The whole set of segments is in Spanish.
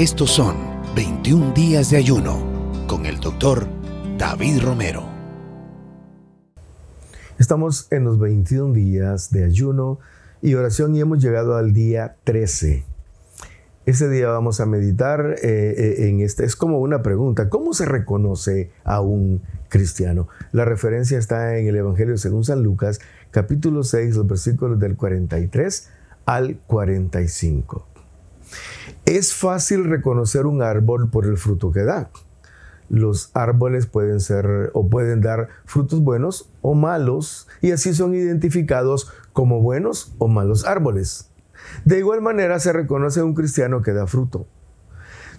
Estos son 21 días de ayuno con el doctor David Romero. Estamos en los 21 días de ayuno y oración y hemos llegado al día 13. Ese día vamos a meditar eh, eh, en este. Es como una pregunta. ¿Cómo se reconoce a un cristiano? La referencia está en el Evangelio según San Lucas, capítulo 6, los versículos del 43 al 45. Es fácil reconocer un árbol por el fruto que da. Los árboles pueden ser o pueden dar frutos buenos o malos y así son identificados como buenos o malos árboles. De igual manera se reconoce a un cristiano que da fruto.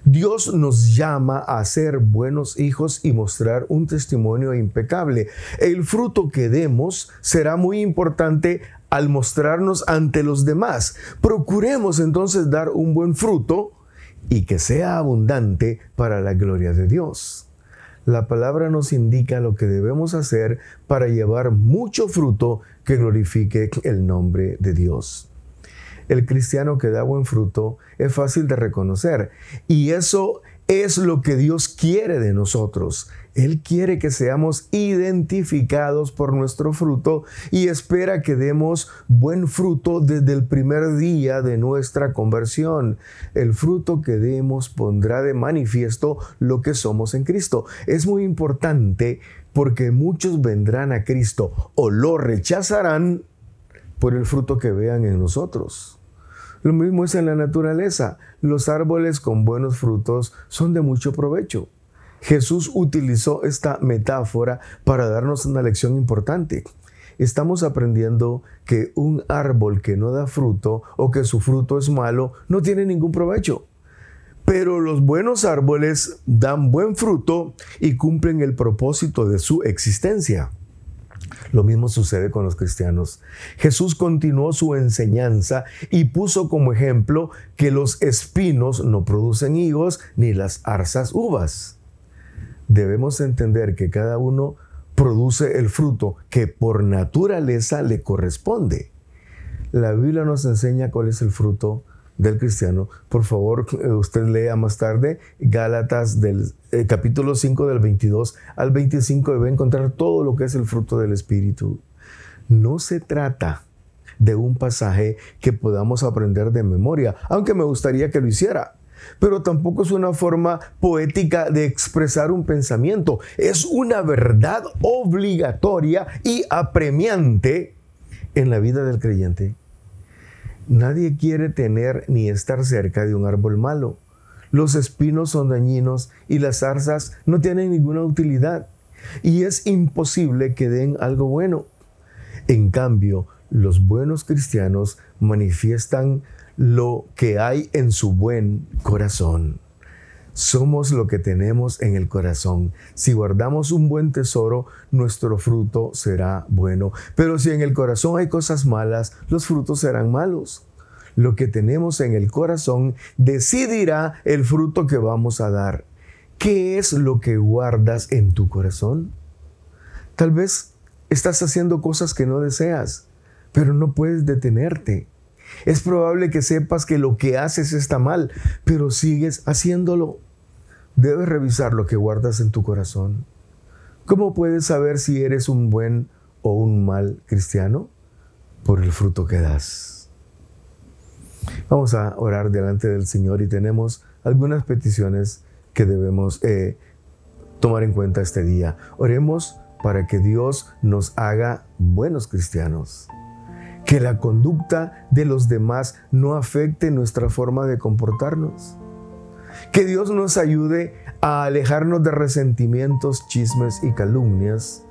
Dios nos llama a ser buenos hijos y mostrar un testimonio impecable. El fruto que demos será muy importante al mostrarnos ante los demás. Procuremos entonces dar un buen fruto y que sea abundante para la gloria de Dios. La palabra nos indica lo que debemos hacer para llevar mucho fruto que glorifique el nombre de Dios el cristiano que da buen fruto es fácil de reconocer. Y eso es lo que Dios quiere de nosotros. Él quiere que seamos identificados por nuestro fruto y espera que demos buen fruto desde el primer día de nuestra conversión. El fruto que demos pondrá de manifiesto lo que somos en Cristo. Es muy importante porque muchos vendrán a Cristo o lo rechazarán por el fruto que vean en nosotros. Lo mismo es en la naturaleza. Los árboles con buenos frutos son de mucho provecho. Jesús utilizó esta metáfora para darnos una lección importante. Estamos aprendiendo que un árbol que no da fruto o que su fruto es malo no tiene ningún provecho. Pero los buenos árboles dan buen fruto y cumplen el propósito de su existencia. Lo mismo sucede con los cristianos. Jesús continuó su enseñanza y puso como ejemplo que los espinos no producen higos ni las arzas uvas. Debemos entender que cada uno produce el fruto que por naturaleza le corresponde. La Biblia nos enseña cuál es el fruto del cristiano. Por favor, eh, usted lea más tarde Gálatas del eh, capítulo 5 del 22 al 25 debe encontrar todo lo que es el fruto del Espíritu. No se trata de un pasaje que podamos aprender de memoria, aunque me gustaría que lo hiciera. Pero tampoco es una forma poética de expresar un pensamiento. Es una verdad obligatoria y apremiante en la vida del creyente. Nadie quiere tener ni estar cerca de un árbol malo. Los espinos son dañinos y las zarzas no tienen ninguna utilidad. Y es imposible que den algo bueno. En cambio, los buenos cristianos manifiestan lo que hay en su buen corazón. Somos lo que tenemos en el corazón. Si guardamos un buen tesoro, nuestro fruto será bueno. Pero si en el corazón hay cosas malas, los frutos serán malos. Lo que tenemos en el corazón decidirá el fruto que vamos a dar. ¿Qué es lo que guardas en tu corazón? Tal vez estás haciendo cosas que no deseas, pero no puedes detenerte. Es probable que sepas que lo que haces está mal, pero sigues haciéndolo. Debes revisar lo que guardas en tu corazón. ¿Cómo puedes saber si eres un buen o un mal cristiano? Por el fruto que das. Vamos a orar delante del Señor y tenemos algunas peticiones que debemos eh, tomar en cuenta este día. Oremos para que Dios nos haga buenos cristianos que la conducta de los demás no afecte nuestra forma de comportarnos. Que Dios nos ayude a alejarnos de resentimientos, chismes y calumnias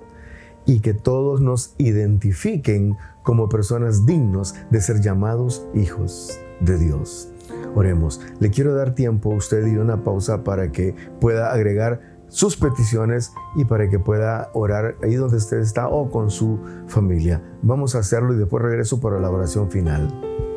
y que todos nos identifiquen como personas dignos de ser llamados hijos de Dios. Oremos. Le quiero dar tiempo a usted y una pausa para que pueda agregar sus peticiones y para que pueda orar ahí donde usted está o con su familia. Vamos a hacerlo y después regreso para la oración final.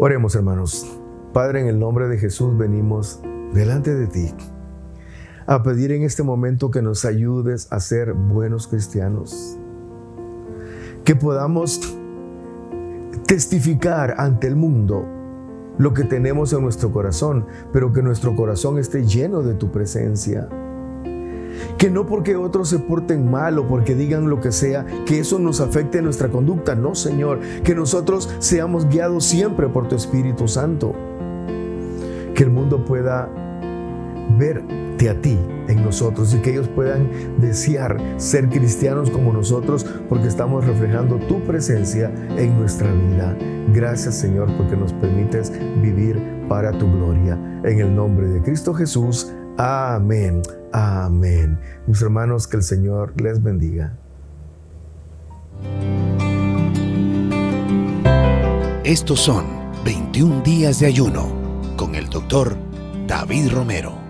Oremos hermanos. Padre, en el nombre de Jesús venimos delante de ti a pedir en este momento que nos ayudes a ser buenos cristianos. Que podamos testificar ante el mundo lo que tenemos en nuestro corazón, pero que nuestro corazón esté lleno de tu presencia. Que no porque otros se porten mal o porque digan lo que sea, que eso nos afecte nuestra conducta. No, Señor. Que nosotros seamos guiados siempre por tu Espíritu Santo. Que el mundo pueda verte a ti en nosotros y que ellos puedan desear ser cristianos como nosotros porque estamos reflejando tu presencia en nuestra vida. Gracias Señor porque nos permites vivir para tu gloria. En el nombre de Cristo Jesús. Amén. Amén. Mis hermanos, que el Señor les bendiga. Estos son 21 días de ayuno con el doctor David Romero.